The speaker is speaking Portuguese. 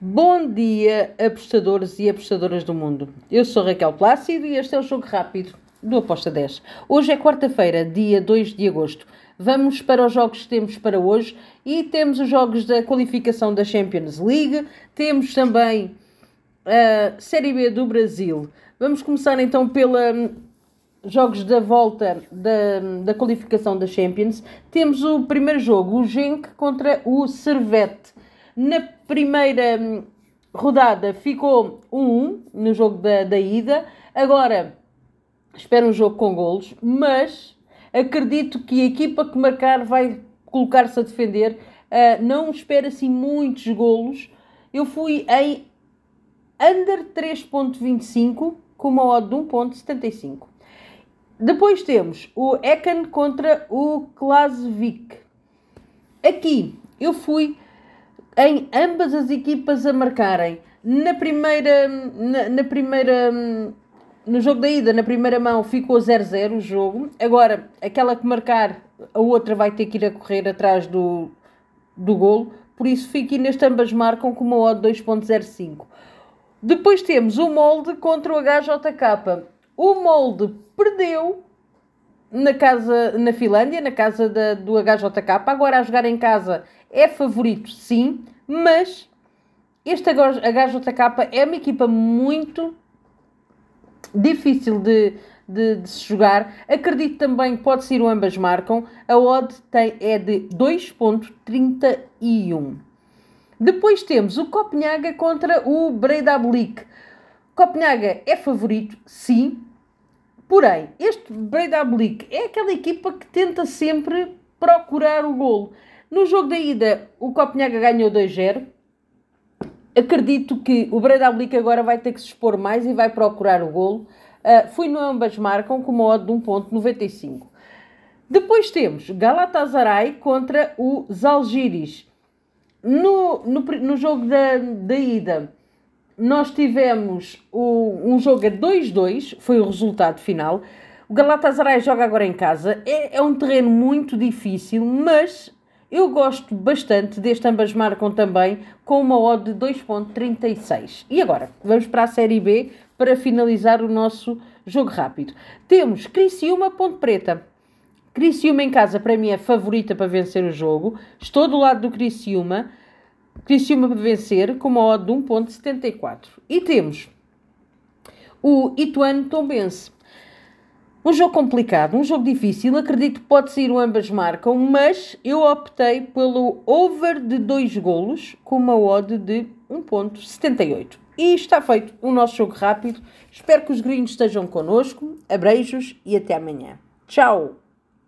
Bom dia, apostadores e apostadoras do mundo. Eu sou Raquel Plácido e este é o Jogo Rápido do Aposta 10. Hoje é quarta-feira, dia 2 de agosto. Vamos para os jogos que temos para hoje e temos os jogos da qualificação da Champions League, temos também a Série B do Brasil. Vamos começar então pela hum, jogos da volta da, da qualificação da Champions. Temos o primeiro jogo, o Genk contra o Servette. Na primeira hum, rodada ficou 1-1 no jogo da, da ida. Agora espero um jogo com golos, mas acredito que a equipa que marcar vai colocar-se a defender. Uh, não espero assim muitos golos. Eu fui em under 3.25 com uma odd de 1.75. Depois temos o Ekan contra o Klasvik. Aqui eu fui em ambas as equipas a marcarem. Na primeira, na, na primeira, no jogo da ida, na primeira mão, ficou 0-0 o jogo. Agora, aquela que marcar, a outra vai ter que ir a correr atrás do, do golo. Por isso, fiquem neste ambas marcam com uma odd 2.05. Depois temos o molde contra o HJK. O molde perdeu na casa na Finlândia, na casa da, do HJK. Agora a jogar em casa é favorito, sim, mas este HJK é uma equipa muito difícil de, de, de, se jogar. Acredito também que pode ser o ambas marcam. A odd tem, é de 2.31. Depois temos o Copenhaga contra o Breidablik. Copenhaga é favorito, sim. Porém, este Breidablik é aquela equipa que tenta sempre procurar o golo. No jogo da ida, o Copenhaga ganhou 2-0. Acredito que o Breidablik agora vai ter que se expor mais e vai procurar o golo. Uh, fui no ambas marcam com uma odd de 1.95. Depois temos Galatasaray contra o Zalgiris. No, no, no jogo da, da ida, nós tivemos o, um jogo a 2-2, foi o resultado final. O Galatasaray joga agora em casa. É, é um terreno muito difícil, mas eu gosto bastante deste ambas marcam também com uma odd de 2.36. E agora, vamos para a Série B para finalizar o nosso jogo rápido. Temos Criciúma Ponte Preta. Criciúma em casa para mim é favorita para vencer o jogo. Estou do lado do Criciúma. Criciúma vencer com uma odd de 1.74. E temos o Ituano Tombense. Um jogo complicado, um jogo difícil. Acredito que pode ser o ambas marcam, mas eu optei pelo over de 2 golos com uma odd de 1.78. E está feito o nosso jogo rápido. Espero que os gringos estejam connosco. Abreijos e até amanhã. Tchau!